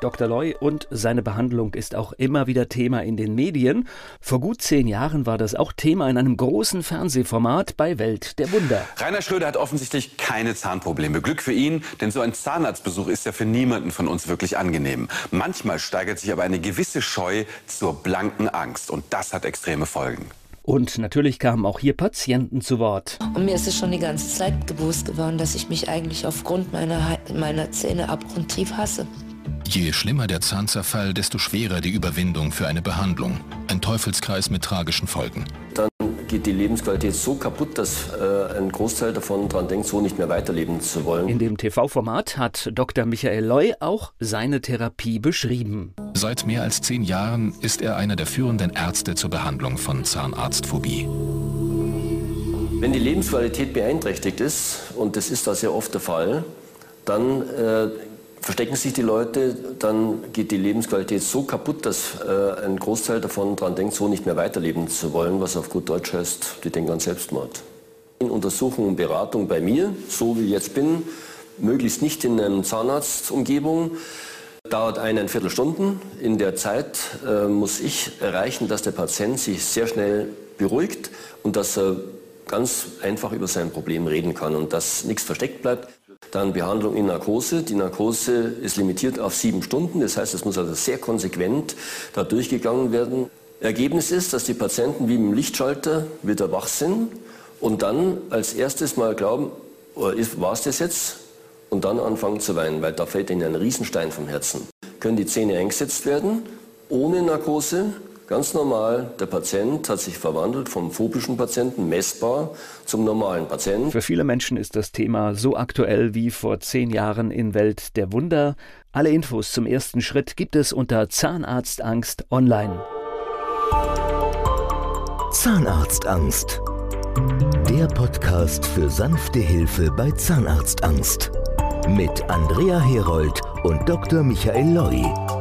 Dr. Loy und seine Behandlung ist auch immer wieder Thema in den Medien. Vor gut zehn Jahren war das auch Thema in einem großen Fernsehformat bei Welt der Wunder. Rainer Schröder hat offensichtlich keine Zahnprobleme. Glück für ihn, denn so ein Zahnarztbesuch ist ja für niemanden von uns wirklich angenehm. Manchmal steigert sich aber eine gewisse Scheu zur blanken Angst und das hat extreme Folgen. Und natürlich kamen auch hier Patienten zu Wort. Und mir ist es schon die ganze Zeit bewusst geworden, dass ich mich eigentlich aufgrund meiner, meiner Zähne abgrundtief hasse. Je schlimmer der Zahnzerfall, desto schwerer die Überwindung für eine Behandlung. Ein Teufelskreis mit tragischen Folgen. Dann geht die Lebensqualität so kaputt, dass äh, ein Großteil davon daran denkt, so nicht mehr weiterleben zu wollen. In dem TV-Format hat Dr. Michael Loy auch seine Therapie beschrieben. Seit mehr als zehn Jahren ist er einer der führenden Ärzte zur Behandlung von Zahnarztphobie. Wenn die Lebensqualität beeinträchtigt ist, und das ist da sehr oft der Fall, dann äh, verstecken sich die Leute, dann geht die Lebensqualität so kaputt, dass äh, ein Großteil davon daran denkt, so nicht mehr weiterleben zu wollen, was auf gut Deutsch heißt, die denken an Selbstmord. In Untersuchung und Beratung bei mir, so wie ich jetzt bin, möglichst nicht in einer Zahnarztumgebung, dauert eine Viertelstunden. In der Zeit äh, muss ich erreichen, dass der Patient sich sehr schnell beruhigt und dass er ganz einfach über sein Problem reden kann und dass nichts versteckt bleibt. Dann Behandlung in Narkose. Die Narkose ist limitiert auf sieben Stunden. Das heißt, es muss also sehr konsequent da durchgegangen werden. Ergebnis ist, dass die Patienten wie im Lichtschalter wieder wach sind und dann als erstes mal glauben, oh, war es das jetzt? Und dann anfangen zu weinen, weil da fällt ihnen ein Riesenstein vom Herzen. Können die Zähne eingesetzt werden, ohne Narkose, Ganz normal, der Patient hat sich verwandelt vom phobischen Patienten, messbar, zum normalen Patienten. Für viele Menschen ist das Thema so aktuell wie vor zehn Jahren in Welt der Wunder. Alle Infos zum ersten Schritt gibt es unter Zahnarztangst online. Zahnarztangst. Der Podcast für sanfte Hilfe bei Zahnarztangst. Mit Andrea Herold und Dr. Michael Loi.